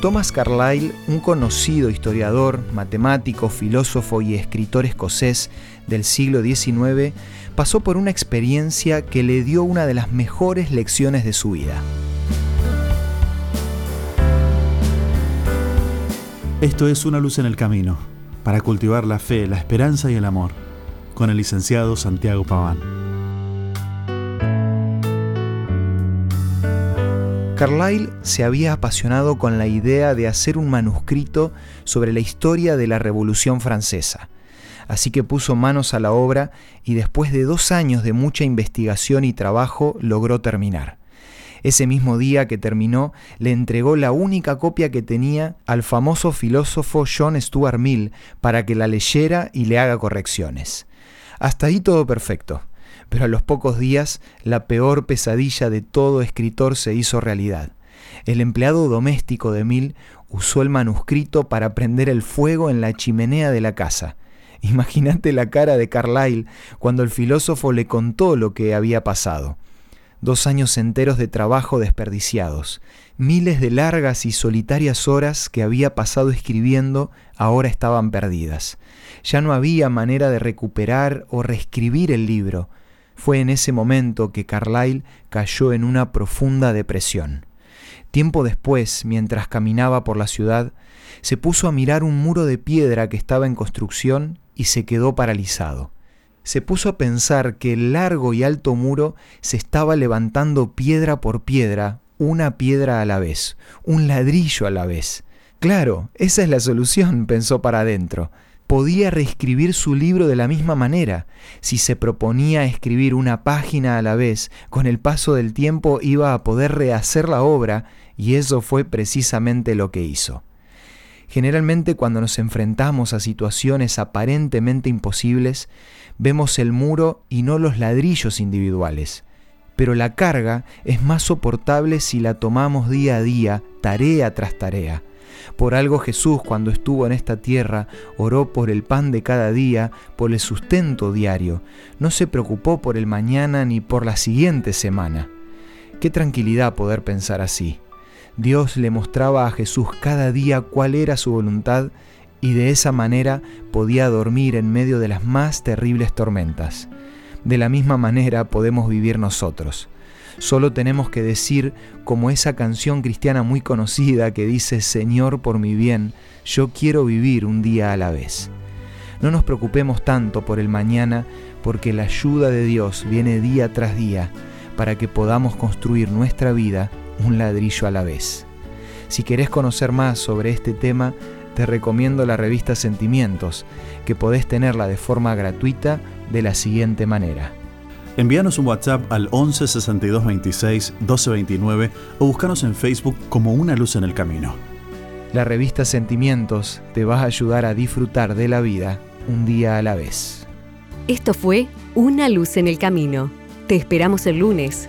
Thomas Carlyle, un conocido historiador, matemático, filósofo y escritor escocés del siglo XIX, pasó por una experiencia que le dio una de las mejores lecciones de su vida. Esto es Una luz en el camino, para cultivar la fe, la esperanza y el amor, con el licenciado Santiago Paván. Carlyle se había apasionado con la idea de hacer un manuscrito sobre la historia de la Revolución Francesa. Así que puso manos a la obra y después de dos años de mucha investigación y trabajo logró terminar. Ese mismo día que terminó, le entregó la única copia que tenía al famoso filósofo John Stuart Mill para que la leyera y le haga correcciones. Hasta ahí todo perfecto pero a los pocos días la peor pesadilla de todo escritor se hizo realidad. El empleado doméstico de Mill usó el manuscrito para prender el fuego en la chimenea de la casa. Imagínate la cara de Carlyle cuando el filósofo le contó lo que había pasado. Dos años enteros de trabajo desperdiciados, miles de largas y solitarias horas que había pasado escribiendo ahora estaban perdidas. Ya no había manera de recuperar o reescribir el libro. Fue en ese momento que Carlyle cayó en una profunda depresión. Tiempo después, mientras caminaba por la ciudad, se puso a mirar un muro de piedra que estaba en construcción y se quedó paralizado. Se puso a pensar que el largo y alto muro se estaba levantando piedra por piedra, una piedra a la vez, un ladrillo a la vez. Claro, esa es la solución, pensó para adentro podía reescribir su libro de la misma manera. Si se proponía escribir una página a la vez, con el paso del tiempo iba a poder rehacer la obra y eso fue precisamente lo que hizo. Generalmente cuando nos enfrentamos a situaciones aparentemente imposibles, vemos el muro y no los ladrillos individuales. Pero la carga es más soportable si la tomamos día a día, tarea tras tarea. Por algo Jesús cuando estuvo en esta tierra oró por el pan de cada día, por el sustento diario. No se preocupó por el mañana ni por la siguiente semana. Qué tranquilidad poder pensar así. Dios le mostraba a Jesús cada día cuál era su voluntad y de esa manera podía dormir en medio de las más terribles tormentas. De la misma manera podemos vivir nosotros. Solo tenemos que decir, como esa canción cristiana muy conocida que dice, Señor, por mi bien, yo quiero vivir un día a la vez. No nos preocupemos tanto por el mañana, porque la ayuda de Dios viene día tras día para que podamos construir nuestra vida un ladrillo a la vez. Si querés conocer más sobre este tema, te recomiendo la revista Sentimientos, que podés tenerla de forma gratuita de la siguiente manera. Envíanos un WhatsApp al 11 62 26 12 29 o búscanos en Facebook como Una Luz en el Camino. La revista Sentimientos te va a ayudar a disfrutar de la vida un día a la vez. Esto fue Una Luz en el Camino. Te esperamos el lunes